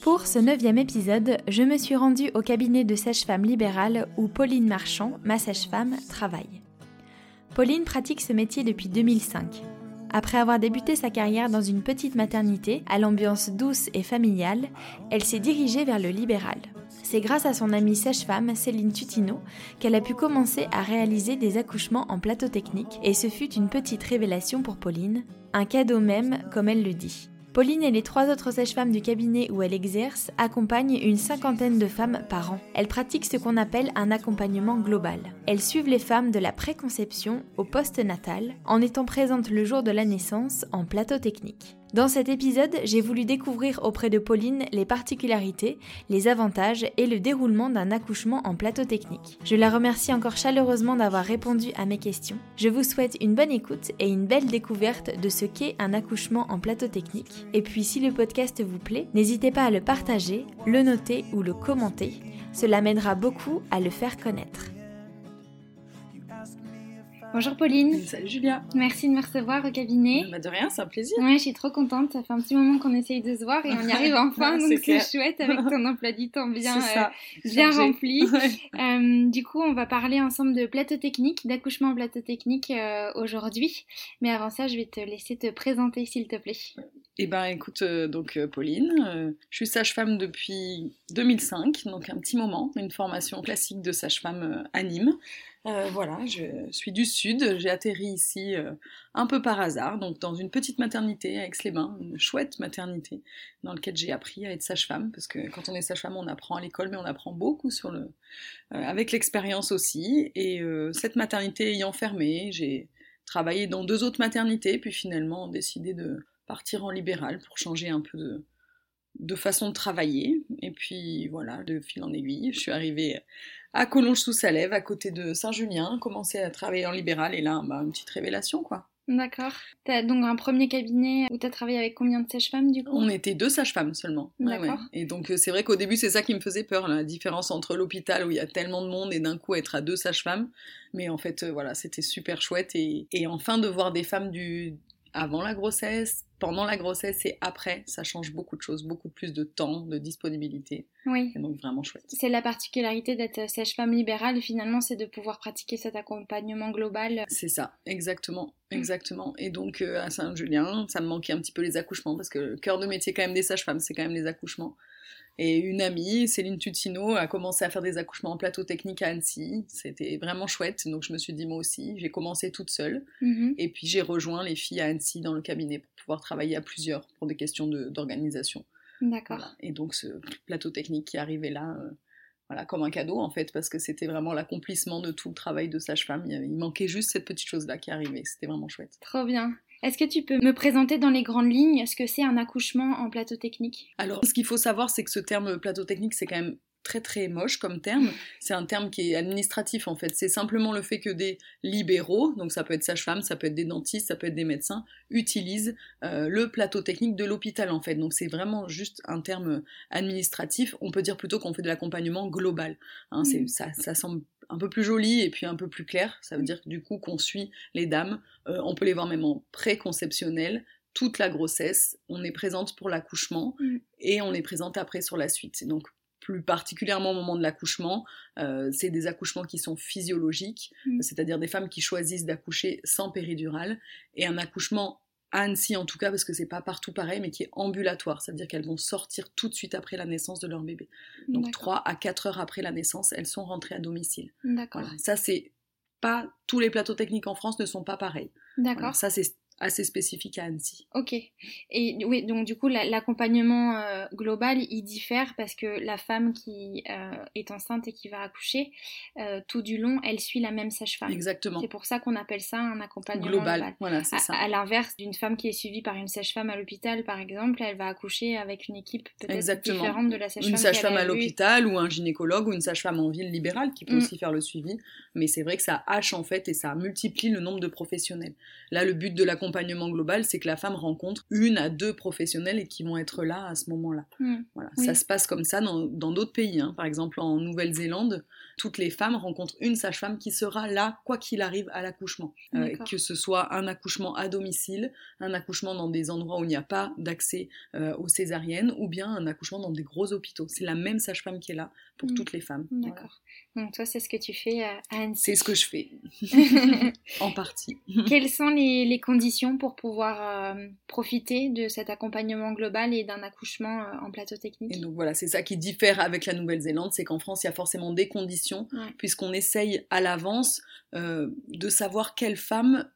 Pour ce neuvième épisode, je me suis rendue au cabinet de sage-femme libérale où Pauline Marchand, ma sage-femme, travaille. Pauline pratique ce métier depuis 2005. Après avoir débuté sa carrière dans une petite maternité à l'ambiance douce et familiale, elle s'est dirigée vers le libéral. C'est grâce à son amie sage-femme Céline Tutino qu'elle a pu commencer à réaliser des accouchements en plateau technique et ce fut une petite révélation pour Pauline, un cadeau même comme elle le dit. Pauline et les trois autres sages-femmes du cabinet où elle exerce accompagnent une cinquantaine de femmes par an. Elles pratiquent ce qu'on appelle un accompagnement global. Elles suivent les femmes de la préconception au post-natal en étant présentes le jour de la naissance en plateau technique. Dans cet épisode, j'ai voulu découvrir auprès de Pauline les particularités, les avantages et le déroulement d'un accouchement en plateau technique. Je la remercie encore chaleureusement d'avoir répondu à mes questions. Je vous souhaite une bonne écoute et une belle découverte de ce qu'est un accouchement en plateau technique. Et puis si le podcast vous plaît, n'hésitez pas à le partager, le noter ou le commenter. Cela m'aidera beaucoup à le faire connaître. Bonjour Pauline. Salut Julia. Merci de me recevoir au cabinet. Bah de rien, c'est un plaisir. Ouais, je suis trop contente. Ça fait un petit moment qu'on essaye de se voir et on y arrive enfin, donc c'est chouette avec ton emploi du temps bien, euh, bien rempli. Euh, du coup, on va parler ensemble de plateau technique, d'accouchement en plateau technique euh, aujourd'hui. Mais avant ça, je vais te laisser te présenter s'il te plaît. Eh ben, écoute, donc Pauline, je suis sage-femme depuis 2005, donc un petit moment, une formation classique de sage-femme à Nîmes. Euh, voilà, je suis du sud, j'ai atterri ici euh, un peu par hasard, donc dans une petite maternité à Aix-les-Bains, une chouette maternité dans laquelle j'ai appris à être sage-femme, parce que quand on est sage-femme, on apprend à l'école, mais on apprend beaucoup sur le, euh, avec l'expérience aussi. Et cette maternité ayant fermé, j'ai travaillé dans deux autres maternités, puis finalement décidé de partir en libéral pour changer un peu de, de façon de travailler. Et puis voilà, de fil en aiguille, je suis arrivée à Collonges-sous-Salève, à côté de Saint-Julien, commencé à travailler en libéral et là, bah, une petite révélation quoi. D'accord. T'as donc un premier cabinet où t'as travaillé avec combien de sages-femmes du coup? On était deux sages-femmes seulement. D'accord. Et donc euh, c'est vrai qu'au début c'est ça qui me faisait peur, la différence entre l'hôpital où il y a tellement de monde et d'un coup être à deux sages-femmes. Mais en fait euh, voilà, c'était super chouette et, et enfin de voir des femmes du avant la grossesse, pendant la grossesse et après, ça change beaucoup de choses, beaucoup plus de temps, de disponibilité. Oui. Et donc vraiment chouette. C'est la particularité d'être sage-femme libérale, finalement, c'est de pouvoir pratiquer cet accompagnement global. C'est ça, exactement, mm. exactement. Et donc euh, à Saint-Julien, ça me manquait un petit peu les accouchements parce que le cœur de métier quand même des sages-femmes, c'est quand même les accouchements. Et une amie, Céline Tutino, a commencé à faire des accouchements en plateau technique à Annecy. C'était vraiment chouette, donc je me suis dit moi aussi. J'ai commencé toute seule. Mm-hmm. Et puis j'ai rejoint les filles à Annecy dans le cabinet pour pouvoir travailler à plusieurs pour des questions d'organisation. D'accord. Et donc ce plateau technique qui arrivait là, euh, voilà, comme un cadeau en fait, parce que c'était vraiment l'accomplissement de tout le travail de sage-femme. Il manquait juste cette petite chose-là qui arrivait. C'était vraiment chouette. Trop bien. Est-ce que tu peux me présenter dans les grandes lignes ce que c'est un accouchement en plateau technique? Alors, ce qu'il faut savoir, c'est que ce terme plateau technique, c'est quand même très très moche comme terme. C'est un terme qui est administratif en fait. C'est simplement le fait que des libéraux, donc ça peut être sage-femme, ça peut être des dentistes, ça peut être des médecins, utilisent euh, le plateau technique de l'hôpital en fait. Donc c'est vraiment juste un terme administratif. On peut dire plutôt qu'on fait de l'accompagnement global. Hein, mm. ça, ça semble un peu plus joli et puis un peu plus clair. Ça veut dire du coup qu'on suit les dames. Euh, on peut les voir même en préconceptionnel, toute la grossesse. On est présente pour l'accouchement mm. et on est présente après sur la suite. Donc plus particulièrement au moment de l'accouchement, euh, c'est des accouchements qui sont physiologiques, mm. c'est-à-dire des femmes qui choisissent d'accoucher sans péridurale, et un accouchement à Annecy en tout cas, parce que c'est pas partout pareil, mais qui est ambulatoire, c'est-à-dire qu'elles vont sortir tout de suite après la naissance de leur bébé. Donc 3 à 4 heures après la naissance, elles sont rentrées à domicile. D'accord. Ça, c'est pas tous les plateaux techniques en France ne sont pas pareils. D'accord. ça, c'est assez spécifique à Annecy. Ok. Et oui, donc du coup, l'accompagnement euh, global, il diffère parce que la femme qui euh, est enceinte et qui va accoucher, euh, tout du long, elle suit la même sage-femme. Exactement. C'est pour ça qu'on appelle ça un accompagnement global. Voilà, c'est ça. À, l'inverse d'une femme qui est suivie par une sage-femme à l'hôpital, par exemple, elle va accoucher avec une équipe peut-être différente de la sage-femme. Une sage-femme à l'hôpital ou un gynécologue ou une sage-femme en ville libérale qui peut mm. aussi faire le suivi. Mais c'est vrai que ça hache en fait et ça multiplie le nombre de professionnels. Là, le but de l'accompagnement global, c'est que la femme rencontre une à deux professionnels et qui vont être là à ce moment-là. Hmm. Voilà. Ça se passe comme ça dans d'autres pays. Hein. Par exemple, en Nouvelle-Zélande, toutes les femmes rencontrent une sage-femme qui sera là, quoi qu'il arrive, à l'accouchement. Euh, que ce soit un accouchement à domicile, un accouchement dans des endroits où il n'y a pas d'accès euh, aux césariennes, ou bien un accouchement dans des gros hôpitaux. C'est la même sage-femme qui est là pour hmm. toutes les femmes. D'accord. Donc toi, c'est ce que tu fais à Annecy. C'est ce que je fais, en partie. Quelles sont les, conditions pour pouvoir euh, profiter de cet accompagnement global et d'un accouchement euh, en plateau technique? Et donc voilà, c'est ça qui diffère avec la Nouvelle-Zélande, c'est qu'en France, il y a forcément des conditions, puisqu'on essaye à l'avance euh, de savoir quelle femme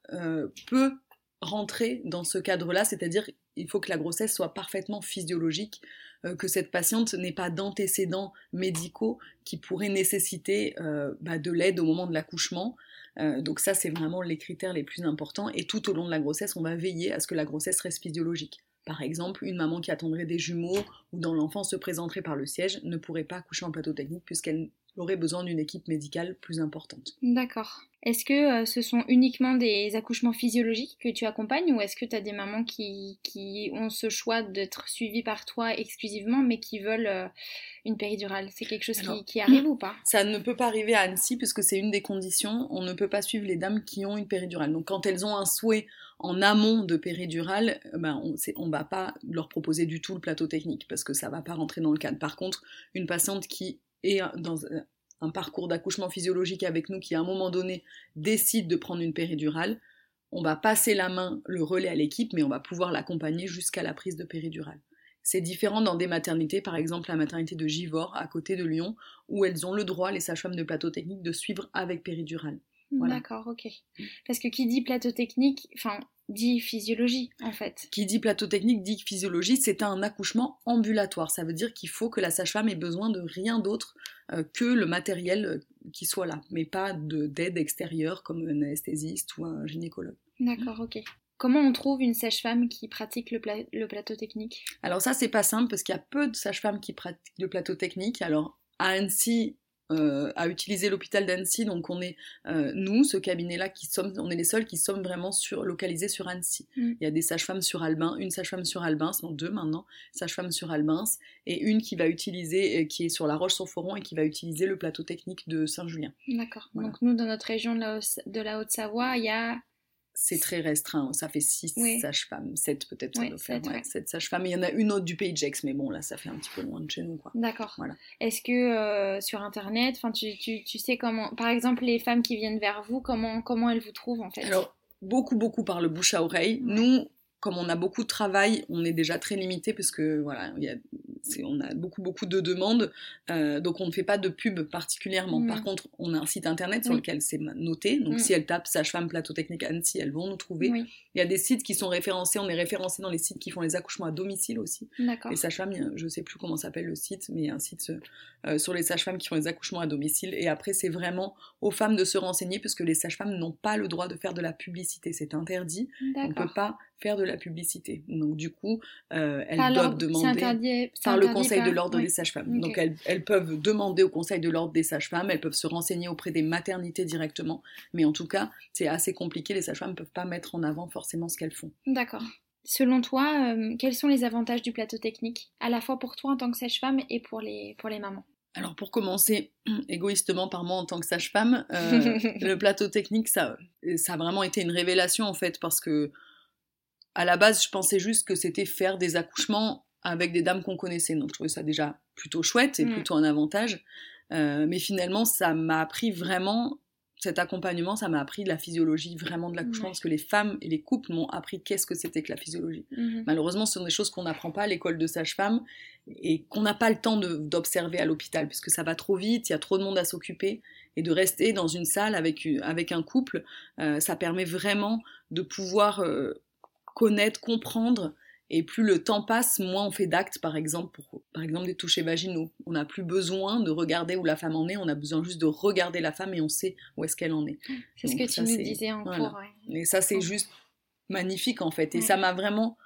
peut rentrer dans ce cadre-là, c'est-à-dire il faut que la grossesse soit parfaitement physiologique, euh, que cette patiente n'ait pas d'antécédents médicaux qui pourraient nécessiter euh, bah, de l'aide au moment de l'accouchement. Euh, donc ça, c'est vraiment les critères les plus importants. Et tout au long de la grossesse, on va veiller à ce que la grossesse reste physiologique. Par exemple, une maman qui attendrait des jumeaux ou dont l'enfant se présenterait par le siège ne pourrait pas accoucher en plateau technique puisqu'elle aurait besoin d'une équipe médicale plus importante. D'accord. Est-ce que euh, ce sont uniquement des accouchements physiologiques que tu accompagnes ou est-ce que tu as des mamans qui, qui ont ce choix d'être suivies par toi exclusivement mais qui veulent euh, une péridurale? C'est quelque chose qui, arrive ou pas? Ça ne peut pas arriver à Annecy puisque c'est une des conditions. On ne peut pas suivre les dames qui ont une péridurale. Donc quand elles ont un souhait en amont de péridurale, euh, ben on ne va pas leur proposer du tout le plateau technique parce que ça ne va pas rentrer dans le cadre. Par contre, une patiente qui et dans un parcours d'accouchement physiologique avec nous qui à un moment donné décide de prendre une péridurale, on va passer la main, le relais à l'équipe, mais on va pouvoir l'accompagner jusqu'à la prise de péridurale. C'est différent dans des maternités, par exemple la maternité de Givors à côté de Lyon, où elles ont le droit, les sages-femmes de plateau technique, de suivre avec péridurale. D'accord, ok. Parce que qui dit plateau technique, enfin, dit physiologie en fait. Qui dit plateau technique dit physiologie, c'est un accouchement ambulatoire. Ça veut dire qu'il faut que la sage-femme ait besoin de rien d'autre euh, que le matériel euh, qui soit là, mais pas d'aide extérieure comme un anesthésiste ou un gynécologue. D'accord, ok. Comment on trouve une sage-femme qui pratique le, le, plateau technique? Alors ça c'est pas simple parce qu'il y a peu de sages-femmes qui pratiquent le plateau technique. Alors à Annecy, euh, à utiliser l'hôpital d'Annecy. Donc on est euh, nous, ce cabinet-là, qui sommes, on est les seuls qui sommes vraiment sur, localisés sur Annecy. Mm. Il y a des sages-femmes sur Albin, une sage-femme sur Albin, non deux maintenant, sage-femme sur Albin, et une qui va utiliser, euh, qui est sur La Roche-sur-Foron et qui va utiliser le plateau technique de Saint-Julien. D'accord. Donc nous, dans notre région de la Haute-Savoie, il y a c'est très restreint. Ça fait 6 sages-femmes, 7 peut-être, ça doit faire. 7 sages-femmes. Il y en a une autre du Pays de Gex, mais bon, là, ça fait un petit peu loin de chez nous. D'accord. Est-ce que euh, sur Internet, tu, tu, tu, sais comment, par exemple, les femmes qui viennent vers vous, comment, comment elles vous trouvent en fait? Alors, beaucoup, beaucoup par le bouche à oreille. Nous, comme on a beaucoup de travail, on est déjà très limité parce que voilà, il y a on a beaucoup beaucoup de demandes, euh, donc on ne fait pas de pub particulièrement. Mm. Par contre, on a un site internet sur lequel c'est noté, donc mm. si elles tapent sage-femme plateau technique Annecy, elles vont nous trouver. Il y a des sites qui sont référencés, on est référencé dans les sites qui font les accouchements à domicile aussi. Les sages-femmes, je sais plus comment s'appelle le site, mais il y a un site euh, sur les sages-femmes qui font les accouchements à domicile. Et après, c'est vraiment aux femmes de se renseigner puisque les sages-femmes n'ont pas le droit de faire de la publicité, c'est interdit. On ne peut pas faire de la publicité. Donc du coup, euh, elles doivent demander par le Conseil de l'ordre des sages-femmes. Donc elles, peuvent demander au Conseil de l'ordre des sages-femmes, elles peuvent se renseigner auprès des maternités directement, mais en tout cas, c'est assez compliqué, les sages-femmes ne peuvent pas mettre en avant forcément ce qu'elles font. D'accord. Selon toi, euh, quels sont les avantages du plateau technique, à la fois pour toi en tant que sage-femme et pour les, pour les mamans? Alors pour commencer, égoïstement par moi en tant que sage-femme, euh, le plateau technique, ça, ça a vraiment été une révélation en fait, parce que à la base, je pensais juste que c'était faire des accouchements avec des dames qu'on connaissait. Donc je trouvais ça déjà plutôt chouette et mm. plutôt un avantage. Euh, mais finalement, ça m'a appris vraiment, cet accompagnement, ça m'a appris de la physiologie vraiment de l'accouchement, parce que les femmes et les couples m'ont appris qu'est-ce que c'était que la physiologie. Mm-hmm. Malheureusement, ce sont des choses qu'on n'apprend pas à l'école de sage-femme et qu'on n'a pas le temps d'observer à l'hôpital, puisque ça va trop vite, il y a trop de monde à s'occuper. Et de rester dans une salle avec, avec un couple, euh, ça permet vraiment de pouvoir... Euh, connaître, comprendre. Et plus le temps passe, moins on fait d'actes, par exemple, pour par exemple des touchés vaginaux. On n'a plus besoin de regarder où la femme en est, on a besoin juste de regarder la femme et on sait où est-ce qu'elle en est. C'est ce que tu nous disais en cours. Et ça, c'est juste magnifique en fait. Et ça m'a vraiment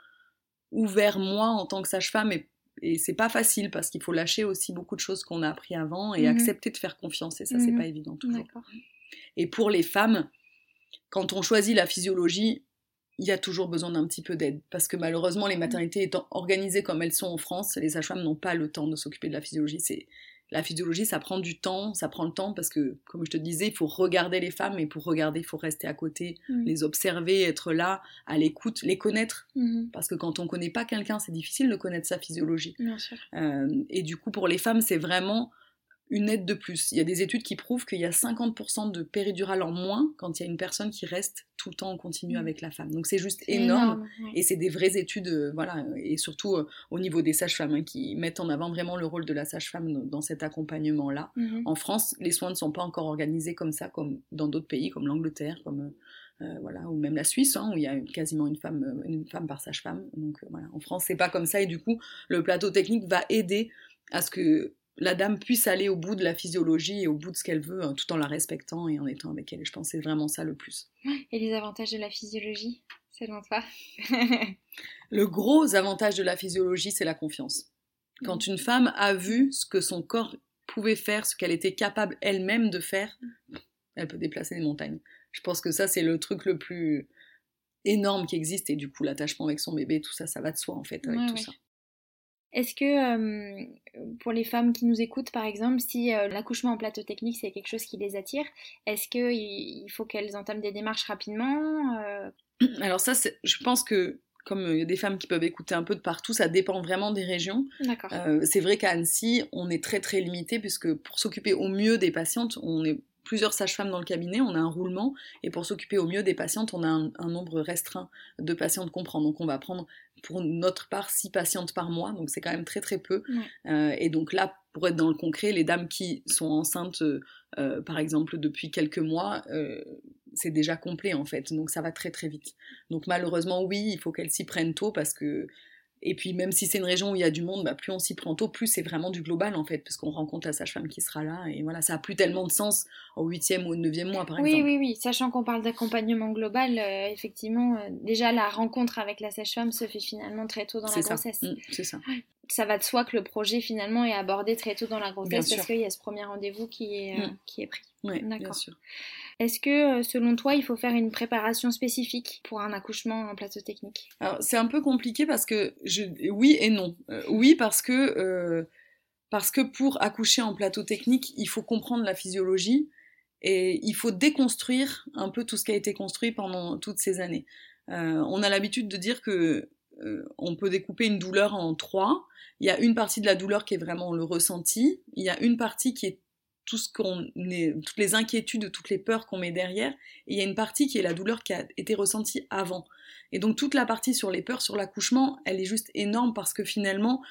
ouvert moi en tant que sage-femme et, et c'est pas facile parce qu'il faut lâcher aussi beaucoup de choses qu'on a appris avant et mhm. accepter de faire confiance et ça c'est mhm. pas évident toujours. Et pour les femmes, quand on choisit la physiologie, il y a toujours besoin d'un petit peu d'aide parce que malheureusement les maternités étant organisées comme elles sont en France, les sages-femmes n'ont pas le temps de s'occuper de la physiologie. C'est la physiologie, ça prend du temps, ça prend le temps parce que, comme je te disais, il faut regarder les femmes et pour regarder, il faut rester à côté, les observer, être là, à l'écoute, les connaître. Mhm. Parce que quand on connaît pas quelqu'un, c'est difficile de connaître sa physiologie. Euh, et du coup, pour les femmes, c'est vraiment une aide de plus. Il y a des études qui prouvent qu'il y a 50% de péridurale en moins quand il y a une personne qui reste tout le temps en continu mm. avec la femme. Donc c'est juste énorme, et c'est des vraies études, euh, voilà, et surtout euh, au niveau des sages-femmes hein, qui mettent en avant vraiment le rôle de la sage-femme dans, cet accompagnement-là. Mm-hmm. En France, les soins ne sont pas encore organisés comme ça, comme dans d'autres pays, comme l'Angleterre, comme euh, voilà, ou même la Suisse, hein, où il y a quasiment une femme, une femme par sage-femme. Donc voilà, en France, c'est pas comme ça, et du coup, le plateau technique va aider à ce que la dame puisse aller au bout de la physiologie et au bout de ce qu'elle veut, hein, tout en la respectant et en étant avec elle. je pense que c'est vraiment ça le plus. Et les avantages de la physiologie, selon toi? Le gros avantage de la physiologie, c'est la confiance. Quand mm. une femme a vu ce que son corps pouvait faire, ce qu'elle était capable elle-même de faire, elle peut déplacer des montagnes. Je pense que ça, c'est le truc le plus énorme qui existe et du coup l'attachement avec son bébé, tout ça, ça va de soi en fait avec tout ça. Est-ce que pour les femmes qui nous écoutent, par exemple, si l'accouchement en plateau technique c'est quelque chose qui les attire, est-ce qu'il faut qu'elles entament des démarches rapidement Alors ça, je pense que comme il y a des femmes qui peuvent écouter un peu de partout, ça dépend vraiment des régions. c'est vrai qu'à Annecy, on est très très limité puisque pour s'occuper au mieux des patientes, on est plusieurs sages-femmes dans le cabinet, on a un roulement, et pour s'occuper au mieux des patientes, on a un, nombre restreint de patientes qu'on prend. Donc on va prendre pour notre part six patientes par mois, donc c'est quand même très très peu. Euh, et donc là, pour être dans le concret, les dames qui sont enceintes, euh, par exemple, depuis quelques mois, euh, c'est déjà complet en fait, donc ça va très très vite. Donc malheureusement, oui, il faut qu'elles s'y prennent tôt parce que et puis même si c'est une région où il y a du monde, bah, plus on s'y prend tôt, plus c'est vraiment du global en fait, parce qu'on rencontre la sage-femme qui sera là, et voilà, ça a plus tellement de sens au huitième ou au neuvième mois par exemple. Oui, oui, oui, sachant qu'on parle d'accompagnement global, euh, effectivement, euh, déjà la rencontre avec la sage-femme se fait finalement très tôt dans la grossesse. Mmh, c'est ça. Ça va de soi que le projet finalement est abordé très tôt dans la grossesse parce qu'il y a ce premier rendez-vous qui est, euh, mmh. qui est pris. Oui, bien sûr. Est-ce que, euh, selon toi, il faut faire une préparation spécifique pour un accouchement en plateau technique? Alors, c'est un peu compliqué parce que, je... oui et non. Euh, oui, parce que, euh, parce que pour accoucher en plateau technique, il faut comprendre la physiologie et il faut déconstruire un peu tout ce qui a été construit pendant toutes ces années. on a l'habitude de dire que on peut découper une douleur en trois. Il y a une partie de la douleur qui est vraiment le ressenti. Il y a une partie qui est tout ce qu'on est, toutes les inquiétudes, toutes les peurs qu'on met derrière. Et il y a une partie qui est la douleur qui a été ressentie avant. Et donc toute la partie sur les peurs, sur l'accouchement, elle est juste énorme parce que finalement,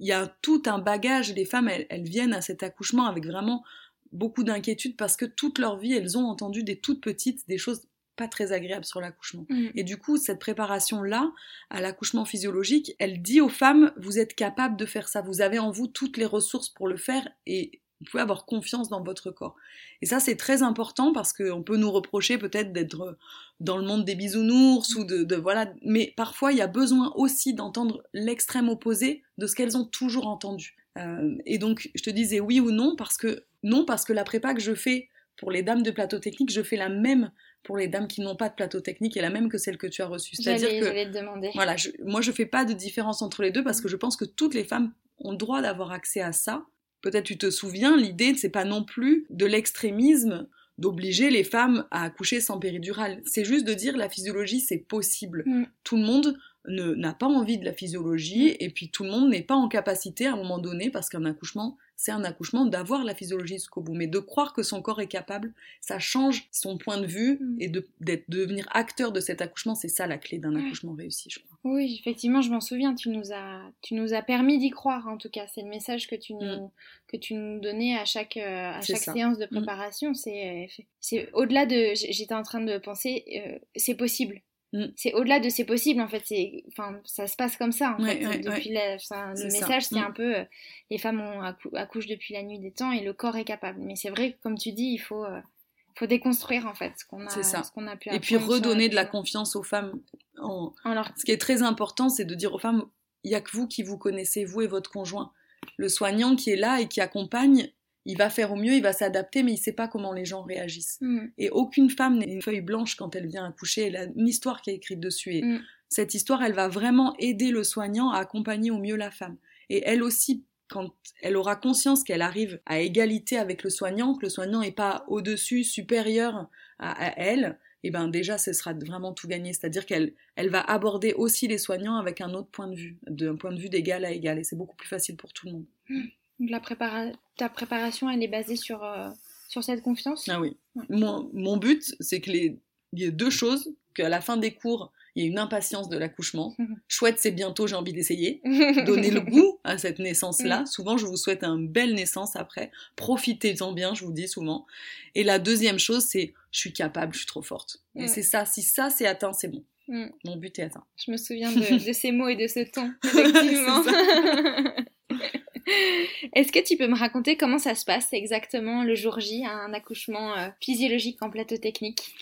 il y a tout un bagage. Les femmes, elles, viennent à cet accouchement avec vraiment beaucoup d'inquiétudes parce que toute leur vie, elles ont entendu des toutes petites, des choses pas très agréables sur l'accouchement. Mmh. Et du coup, cette préparation-là, à l'accouchement physiologique, elle dit aux femmes, vous êtes capables de faire ça, vous avez en vous toutes les ressources pour le faire, et vous pouvez avoir confiance dans votre corps. Et ça, c'est très important parce qu'on peut nous reprocher peut-être d'être dans le monde des bisounours ou de, voilà. Mais parfois, il y a besoin aussi d'entendre l'extrême opposé de ce qu'elles ont toujours entendu. Euh, et donc, je te disais oui ou non parce que non parce que la prépa que je fais pour les dames de plateau technique, je fais la même pour les dames qui n'ont pas de plateau technique et la même que celle que tu as reçue. C'est-à-dire que te demander. voilà, moi je fais pas de différence entre les deux parce que je pense que toutes les femmes ont le droit d'avoir accès à ça Peut-être tu te souviens, l'idée, c'est pas non plus de l'extrémisme d'obliger les femmes à accoucher sans péridurale. C'est juste de dire la physiologie, c'est possible. Mm. Tout le monde n'a pas envie de la physiologie mm. et puis tout le monde n'est pas en capacité à un moment donné, parce qu'un accouchement, c'est un accouchement, d'avoir la physiologie jusqu'au bout. Mais de croire que son corps est capable, ça change son point de vue mm. et de, devenir acteur de cet accouchement, c'est ça la clé d'un accouchement réussi, je crois. Oui, effectivement, je m'en souviens, tu nous as, tu nous as permis d'y croire en tout cas. C'est le message que tu nous, que tu nous donnais à chaque, euh, à chaque séance de préparation. C'est, c'est au-delà de. J'étais en train de penser, euh, c'est possible Mm. C'est au-delà de c'est possible, en fait. C'est, enfin, ça se passe comme ça, en Ouais, fait. ouais, depuis la- enfin, le message, c'est Mm. un peu euh, les femmes ont accou- accouchent depuis la nuit des temps et le corps est capable. Mais c'est vrai que, comme tu dis, il faut, euh, faut déconstruire, en fait, ce qu'on a, C'est ça. ce qu'on a pu Et puis redonner de la confiance aux femmes. En... Alors, Ce qui est très important, c'est de dire aux femmes, il n'y a que vous qui vous connaissez, vous et votre conjoint. Le soignant qui est là et qui accompagne, il va faire au mieux, il va s'adapter, mais il ne sait pas comment les gens réagissent. mm, Et aucune femme n'est une feuille blanche quand elle vient accoucher, elle a une histoire qui est écrite dessus. Et Mm. cette histoire, elle va vraiment aider le soignant à accompagner au mieux la femme. Et elle aussi, quand elle aura conscience qu'elle arrive à égalité avec le soignant, que le soignant n'est pas au-dessus, supérieur à, à elle, et ben déjà, ce sera vraiment tout gagné. C'est-à-dire qu'elle elle va aborder aussi les soignants avec un autre point de vue, d'un point de vue d'égal à égal. Et c'est beaucoup plus facile pour tout le monde. Donc la prépara- ta préparation, elle est basée sur, euh, sur cette confiance? Ah oui. Ouais. Mon, mon but, c'est que les, il y ait deux choses, qu'à la fin des cours, il y ait une impatience de l'accouchement. Chouette, c'est bientôt, j'ai envie d'essayer. Donner le goût à cette naissance-là. Mhm. Souvent, je vous souhaite une belle naissance après. Profitez-en bien, je vous dis souvent. Et la deuxième chose, c'est je suis capable, je suis trop forte. Et Mhm. c'est ça, si ça c'est atteint, c'est bon. Mm. Mon but est atteint. Je me souviens de, de ces mots et de ce ton, effectivement. Est-ce que tu peux me raconter comment ça se passe exactement le jour J, un accouchement euh, physiologique en plateau technique?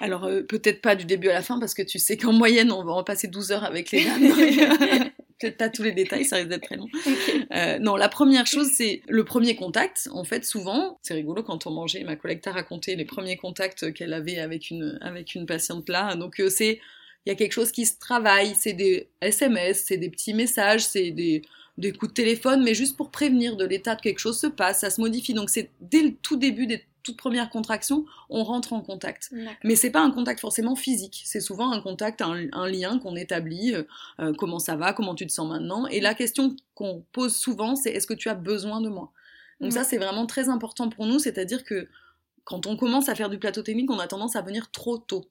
Alors, euh, peut-être pas du début à la fin, parce que tu sais qu'en moyenne, on va en passer 12 heures avec les dames. peut-être pas tous les détails, ça risque d'être très long. Euh, non, la première chose, c'est le premier contact. En fait, souvent, c'est rigolo quand on mangeait, ma collègue t'a raconté les premiers contacts qu'elle avait avec une, avec une patiente là. Donc, euh, c'est, il y a quelque chose qui se travaille, c'est des SMS, c'est des petits messages, c'est des, des coups de téléphone, mais juste pour prévenir de l'état de quelque chose se passe, ça se modifie. Donc, c'est dès le tout début des toutes premières contractions, on rentre en contact. Mais c'est pas un contact forcément physique, c'est souvent un contact, un, un lien qu'on établit, euh, euh, comment ça va, comment tu te sens maintenant. Et la question qu'on pose souvent, c'est est-ce que tu as besoin de moi? Donc ça, c'est vraiment très important pour nous, c'est-à-dire que quand on commence à faire du plateau technique, on a tendance à venir trop tôt.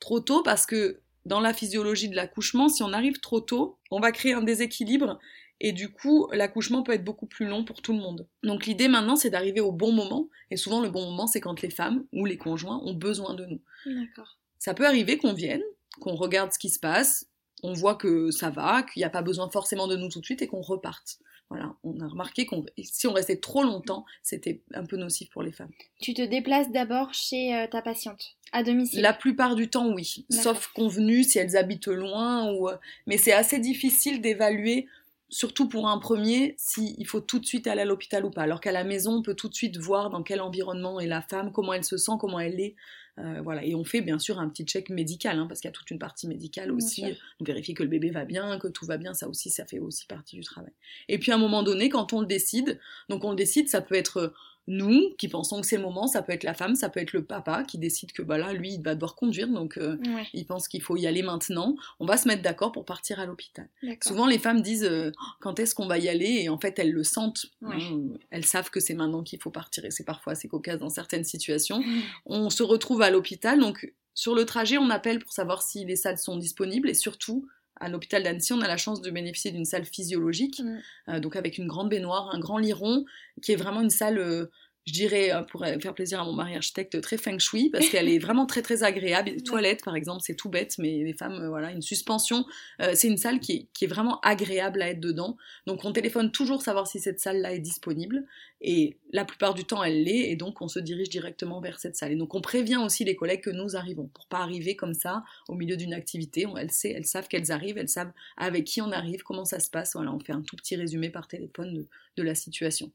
Trop tôt parce que dans la physiologie de l'accouchement, si on arrive trop tôt, on va créer un déséquilibre et du coup, l'accouchement peut être beaucoup plus long pour tout le monde. Donc l'idée maintenant, c'est d'arriver au bon moment. Et souvent, le bon moment, c'est quand les femmes ou les conjoints ont besoin de nous. D'accord. Ça peut arriver qu'on vienne, qu'on regarde ce qui se passe, on voit que ça va, qu'il n'y a pas besoin forcément de nous tout de suite et qu'on reparte. Voilà, on a remarqué qu'on si on restait trop longtemps, c'était un peu nocif pour les femmes. Tu te déplaces d'abord chez euh, ta patiente, à domicile? La plupart du temps, oui, sauf convenu si elles habitent loin ou euh, mais c'est assez difficile d'évaluer surtout pour un premier s'il faut tout de suite aller à l'hôpital ou pas. Alors qu'à la maison, on peut tout de suite voir dans quel environnement est la femme, comment elle se sent, comment elle est. Euh, voilà. Et on fait bien sûr un petit check médical, hein, parce qu'il y a toute une partie médicale aussi. sûr. On vérifie que le bébé va bien, que tout va bien, ça aussi, ça fait aussi partie du travail. Et puis à un moment donné, quand on le décide, donc on le décide, ça peut être nous qui pensons que c'est le moment, ça peut être la femme, ça peut être le papa qui décide que bah là, lui, il va devoir conduire, donc euh, Ouais, il pense qu'il faut y aller maintenant. On va se mettre d'accord pour partir à l'hôpital. Souvent, les femmes disent euh, quand est-ce qu'on va y aller? Et en fait, elles le sentent. Ouais. hein. elles savent que c'est maintenant qu'il faut partir et c'est parfois assez cocasse dans certaines situations. On se retrouve à l'hôpital, donc sur le trajet, on appelle pour savoir si les salles sont disponibles et surtout. À l'hôpital d'Annecy, on a la chance de bénéficier d'une salle physiologique, Mm. euh, donc avec une grande baignoire, un grand lit rond, qui est vraiment une salle, euh, je dirais, euh, pour faire plaisir à mon mari architecte, très feng shui, parce qu'elle est vraiment très très agréable. Les toilettes, par exemple, c'est tout bête, mais les femmes, euh, voilà, une suspension, c'est une salle qui est, qui est vraiment agréable à être dedans. Donc on téléphone toujours savoir si cette salle-là est disponible, et la plupart du temps elle l'est, et donc on se dirige directement vers cette salle. Et donc on prévient aussi les collègues que nous arrivons, pour pas arriver comme ça au milieu d'une activité. On- Elles, sait- elles savent qu'elles arrivent, elles savent avec qui on arrive, comment ça se passe. Voilà, on fait un tout petit résumé par téléphone de, de la situation.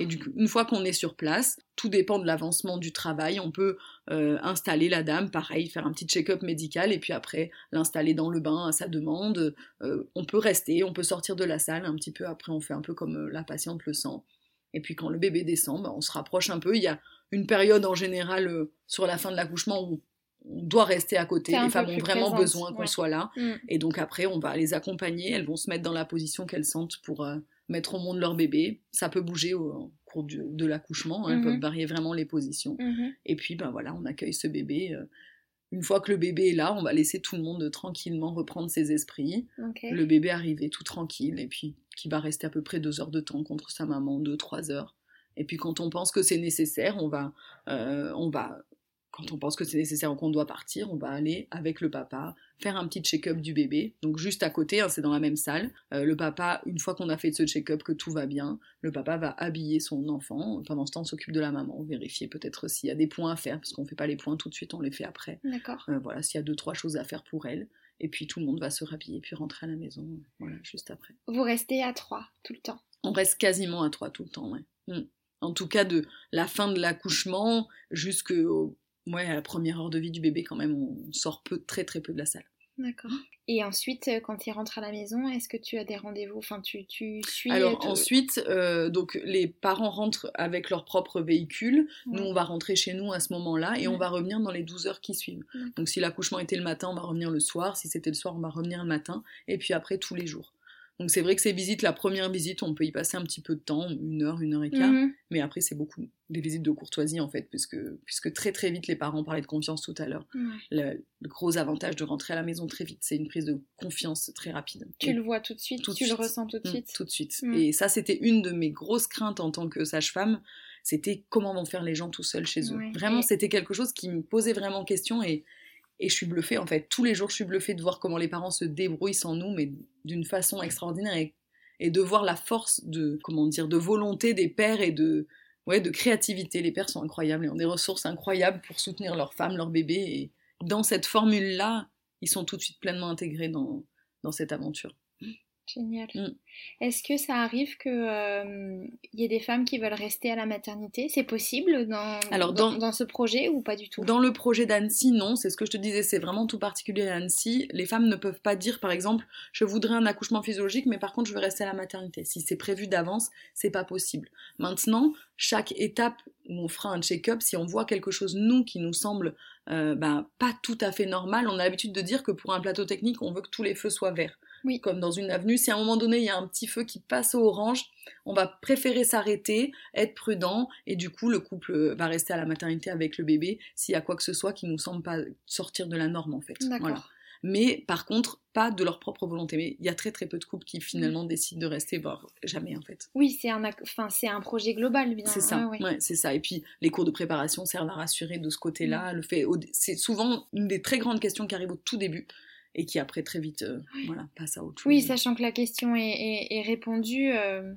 Et du coup, une fois qu'on est sur place, tout dépend de l'avancement du travail. On peut euh, installer la dame, pareil, faire un petit check-up médical, et puis après l'installer dans le bain à sa demande. Euh, on peut rester, on peut sortir de la salle un petit peu. Après, on fait un peu comme euh, la patiente le sent. Et puis quand le bébé descend, bah, on se rapproche un peu. Il y a une période en général euh, sur la fin de l'accouchement où on doit rester à côté. Les femmes ont vraiment présente, besoin qu'on ouais. soit là. Mm. Et donc après, on va les accompagner, elles vont se mettre dans la position qu'elles sentent pour euh, mettre au monde leur bébé. Ça peut bouger au, cours de l'accouchement, hein, elles Mhm. peuvent varier vraiment les positions. Mhm. Et puis ben voilà, on accueille ce bébé. euh. Une fois que le bébé est là, on va laisser tout le monde tranquillement reprendre ses esprits. Le bébé arrivé tout tranquille, et puis qui va rester à peu près deux heures de temps contre sa maman, deux, trois heures. Et puis quand on pense que c'est nécessaire, on va, euh, on va quand on pense que c'est nécessaire ou qu'on doit partir, on va aller avec le papa faire un petit check-up du bébé. Donc juste à côté, hein, c'est dans la même salle. Euh, le papa, une fois qu'on a fait ce check-up, que tout va bien, le papa va habiller son enfant. Pendant ce temps, on s'occupe de la maman, vérifier peut-être s'il y a des points à faire, parce qu'on fait pas les points tout de suite, on les fait après. D'accord. Euh, voilà, s'il y a deux trois choses à faire pour elle. Et puis tout le monde va se rhabiller puis rentrer à la maison, voilà, juste après. Vous restez à trois tout le temps On reste quasiment à trois tout le temps, ouais. Mm. En tout cas, de la fin de l'accouchement jusqu'au ouais, à la première heure de vie du bébé, quand même, on sort peu, très très peu de la salle. D'accord. Et ensuite, euh, quand il rentre à la maison, est-ce que tu as des rendez-vous? Enfin, tu, tu suis. Alors ensuite, euh, donc les parents rentrent avec leur propre véhicule. Nous, on va rentrer chez nous à ce moment-là et on va revenir dans les 12 heures qui suivent. Donc si l'accouchement était le matin, on va revenir le soir. Si c'était le soir, on va revenir le matin. Et puis après, tous les jours. Donc c'est vrai que ces visites, la première visite, on peut y passer un petit peu de temps, une heure, une heure et quart. Mhm. Mais après, c'est beaucoup des visites de courtoisie en fait, puisque, puisque très très vite, les parents parlaient de confiance tout à l'heure. Le, le gros avantage de rentrer à la maison très vite, c'est une prise de confiance très rapide. Tu Et le vois tout de suite, tout de tu le suite. ressens tout de Mm, suite. tout de suite. Mm. Et ça, c'était une de mes grosses craintes en tant que sage-femme. C'était comment vont faire les gens tout seuls chez eux. Vraiment, Et- c'était quelque chose qui me posait vraiment question et, et je suis bluffée en fait. Tous les jours, je suis bluffée de voir comment les parents se débrouillent sans nous, mais d'une façon extraordinaire et, de voir la force de, comment dire, de volonté des pères et de, ouais, de créativité. Les pères sont incroyables et ont des ressources incroyables pour soutenir leurs femmes, leurs bébés. Et dans cette formule-là, ils sont tout de suite pleinement intégrés dans, dans cette aventure. Génial. Mm. Est-ce que ça arrive que euh, y ait des femmes qui veulent rester à la maternité? C'est possible dans, Alors, dans, dans- dans ce projet ou pas du tout? Dans le projet d'Annecy, non, c'est ce que je te disais, c'est vraiment tout particulier à Annecy. Les femmes ne peuvent pas dire, par exemple, je voudrais un accouchement physiologique, mais par contre, je veux rester à la maternité. Si c'est prévu d'avance, c'est pas possible. Maintenant, chaque étape où on fera un check-up, si on voit quelque chose, nous, qui nous semble euh, ben, pas tout à fait normal, on a l'habitude de dire que pour un plateau technique, on veut que tous les feux soient verts. Oui. Comme dans une avenue, si à un moment donné, il y a un petit feu qui passe au orange, on va préférer s'arrêter, être prudent, et du coup, le couple va rester à la maternité avec le bébé s'il y a quoi que ce soit qui nous semble pas sortir de la norme, en fait. D'accord. Voilà. Mais par contre, pas de leur propre volonté. Mais il y a très très peu de couples qui finalement décident de rester, voire jamais en fait. Oui, c'est un, enfin, c'est un projet global, bien. C'est ça, ouais, ouais. ouais, c'est ça. Et puis les cours de préparation servent à rassurer de ce côté-là. Le fait, c'est souvent une des très grandes questions qui arrivent au tout début et qui après très vite, euh, voilà, passe à autre chose. Oui, sachant que la question est, est- est répondue, euh,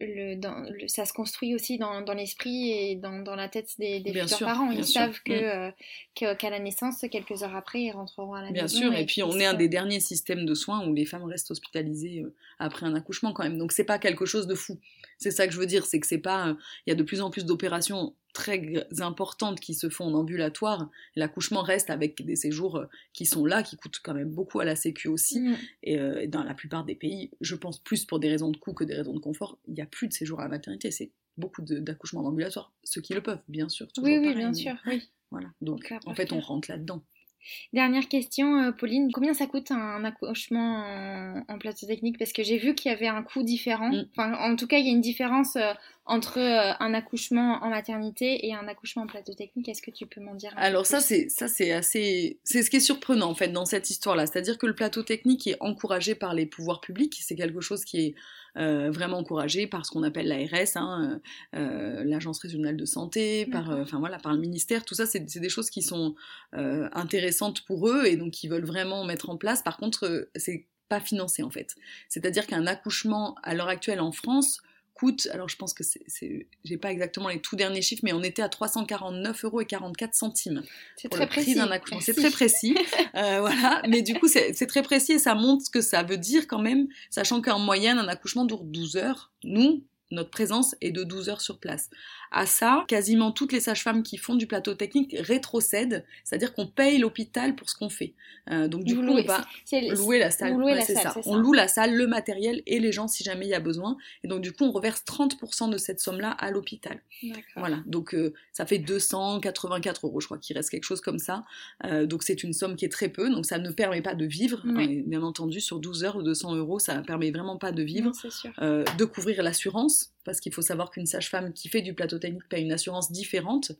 le, dans, le- ça se construit aussi dans, dans l'esprit et dans, dans la tête des, des Bien futurs sûr, parents. bien Ils sûr. savent que, Mm. euh, que- qu'à la naissance, quelques heures après, ils rentreront à la Bien maison. sûr, et puis qu'ils on est un des derniers systèmes de soins où les femmes restent hospitalisées euh, après un accouchement quand même. Donc c'est pas quelque chose de fou. C'est ça que je veux dire, c'est que c'est pas. Il y a de plus en plus d'opérations très importantes qui se font en ambulatoire. L'accouchement reste avec des séjours euh, qui sont là, qui coûtent quand même beaucoup à la Sécu aussi. Mm. Et euh, dans la plupart des pays, je pense plus pour des raisons de coût que des raisons de confort, il n'y a plus de séjours à la maternité. C'est beaucoup d'accouchements en ambulatoire. Ceux qui le peuvent, bien sûr. Oui, oui, pareil, bien mais sûr. Oui. Voilà. Donc en fait, on rentre là-dedans. Dernière question, euh, Pauline. Combien ça coûte un accouchement en, plateau technique? Parce que j'ai vu qu'il y avait un coût différent. Mm. Enfin, en tout cas, il y a une différence entre euh, un accouchement en maternité et un accouchement en plateau technique. Est-ce que tu peux m'en dire un peu Alors ça plus? c'est ça c'est assez c'est ce qui est surprenant en fait dans cette histoire-là, c'est-à-dire que le plateau technique est encouragé par les pouvoirs publics, c'est quelque chose qui est euh, vraiment encouragé par ce qu'on appelle l'ARS, hein, euh, l'agence régionale de santé, par euh, enfin voilà par le ministère, tout ça c'est des choses qui sont intéressantes pour eux et donc ils veulent vraiment mettre en place. Par contre c'est pas financé en fait, c'est-à-dire qu'un accouchement à l'heure actuelle en France coûte, alors je pense que c'est, c'est- j'ai pas exactement les tout derniers chiffres, mais on était à 349 euros et 44 centimes C'est très prix précis. C'est très précis, euh, voilà. Mais du coup, c'est c'est très précis et ça montre ce que ça veut dire quand même, sachant qu'en moyenne, un accouchement dure 12 heures. Nous, notre présence est de 12 heures sur place. À ça, quasiment toutes les sages-femmes qui font du plateau technique rétrocèdent, c'est-à-dire qu'on paye l'hôpital pour ce qu'on fait. Euh, donc du Vous coup, louez- on va louer la salle. Ouais, la salle, ça. On loue la salle, le matériel et les gens si jamais il y a besoin. Et donc du coup, on reverse 30% de cette somme-là à l'hôpital. Voilà, donc euh, ça fait 284 euros, je crois qu'il reste quelque chose comme ça. Euh, donc c'est une somme qui est très peu, donc ça ne permet pas de vivre. Bien entendu, sur 12 heures, 200 euros, ça ne permet vraiment pas de vivre. Non, sûr. De couvrir l'assurance, parce qu'il faut savoir qu'une sage-femme qui fait du plateau technique paye une assurance différente.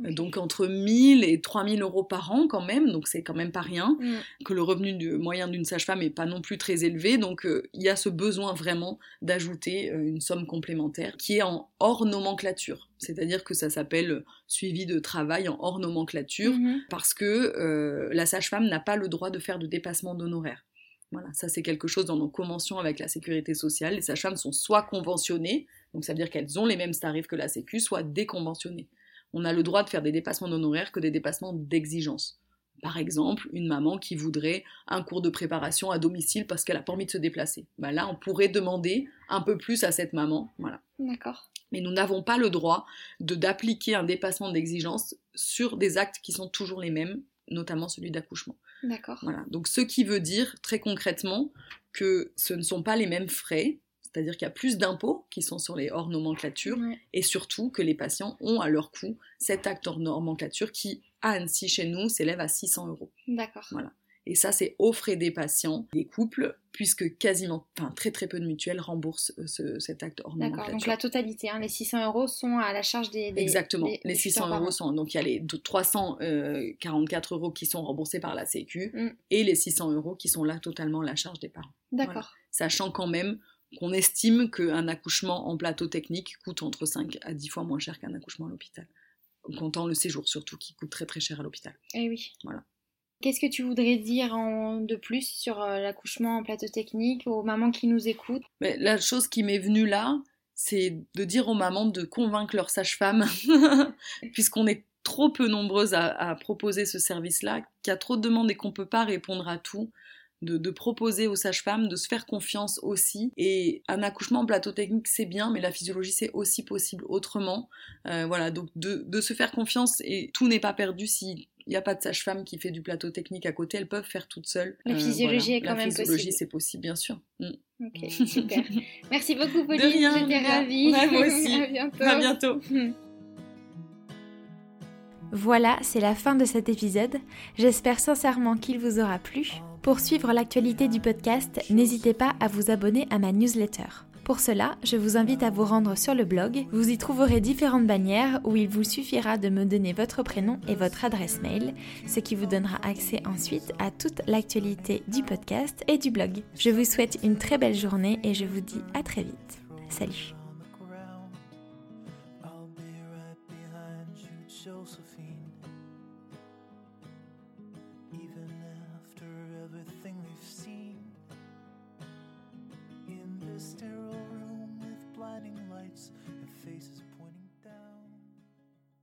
Donc entre 1000 et 3000 euros par an quand même, donc c'est quand même pas rien, mm. que le revenu moyen d'une sage-femme est pas non plus très élevé, donc euh, il y a ce besoin vraiment d'ajouter euh, une somme complémentaire qui est en hors nomenclature. C'est-à-dire que ça s'appelle suivi de travail en hors nomenclature, mm-hmm. parce que la sage-femme n'a pas le droit de faire de dépassement d'honoraires. Voilà, ça c'est quelque chose dans nos conventions avec la sécurité sociale. Les sages-femmes sont soit conventionnées, donc ça veut dire qu'elles ont les mêmes tarifs que la Sécu, soit déconventionnées. On a le droit de faire des dépassements d'honoraires que des dépassements d'exigence. Par exemple, une maman qui voudrait un cours de préparation à domicile parce qu'elle a pas envie de se déplacer. Bah là, on pourrait demander un peu plus à cette maman. Voilà. D'accord. Mais nous n'avons pas le droit de d'appliquer un dépassement d'exigence sur des actes qui sont toujours les mêmes, notamment celui d'accouchement. D'accord. Voilà. Donc, ce qui veut dire très concrètement que ce ne sont pas les mêmes frais, c'est-à-dire qu'il y a plus d'impôts qui sont sur les hors nomenclature, et surtout que les patients ont à leur coût cet acte hors nomenclature qui, à Annecy, chez nous, s'élève à 600 euros. D'accord. Voilà. Et ça, c'est aux frais des patients, des couples, puisque quasiment, enfin très très peu de mutuelles remboursent euh, cet acte nomenclature. D'accord, donc la totalité, hein, les 600 euros sont à la charge des... Exactement, les 600 euros sont... Donc il y a les 344 euros qui sont remboursés par la Sécu, mm. et les 600 euros qui sont là totalement à la charge des parents. D'accord. Sachant quand même qu'on estime qu'un accouchement en plateau technique coûte entre 5 à 10 fois moins cher qu'un accouchement à l'hôpital. Comptant le séjour surtout, qui coûte très très cher à l'hôpital. Eh oui. Voilà. Qu'est-ce que tu voudrais dire en, de plus sur euh, l'accouchement en plateau technique aux mamans qui nous écoutent? Mais La chose qui m'est venue là, c'est de dire aux mamans de convaincre leur sage-femme, puisqu'on est trop peu nombreuses à, proposer ce service-là, qu'il y a trop de demandes et qu'on ne peut pas répondre à tout de, proposer aux sages-femmes de se faire confiance aussi. Et un accouchement en plateau technique, c'est bien, mais la physiologie, c'est aussi possible autrement. Euh, voilà, donc de, se faire confiance et tout n'est pas perdu si il n'y a pas de sage-femme qui fait du plateau technique à côté, elles peuvent faire toutes seules. La euh, physiologie est quand même possible. La physiologie, c'est possible, bien sûr. Mm. Ok, super. Merci beaucoup, Pauline. J'étais ravie. moi aussi. à bientôt. À bientôt. Voilà, c'est la fin de cet épisode. J'espère sincèrement qu'il vous aura plu. Pour suivre l'actualité du podcast, n'hésitez pas à vous abonner à ma newsletter. Pour cela, je vous invite à vous rendre sur le blog. Vous y trouverez différentes bannières où il vous suffira de me donner votre prénom et votre adresse mail, ce qui vous donnera accès ensuite à toute l'actualité du podcast et du blog. Je vous souhaite une très belle journée et je vous dis à très vite. Salut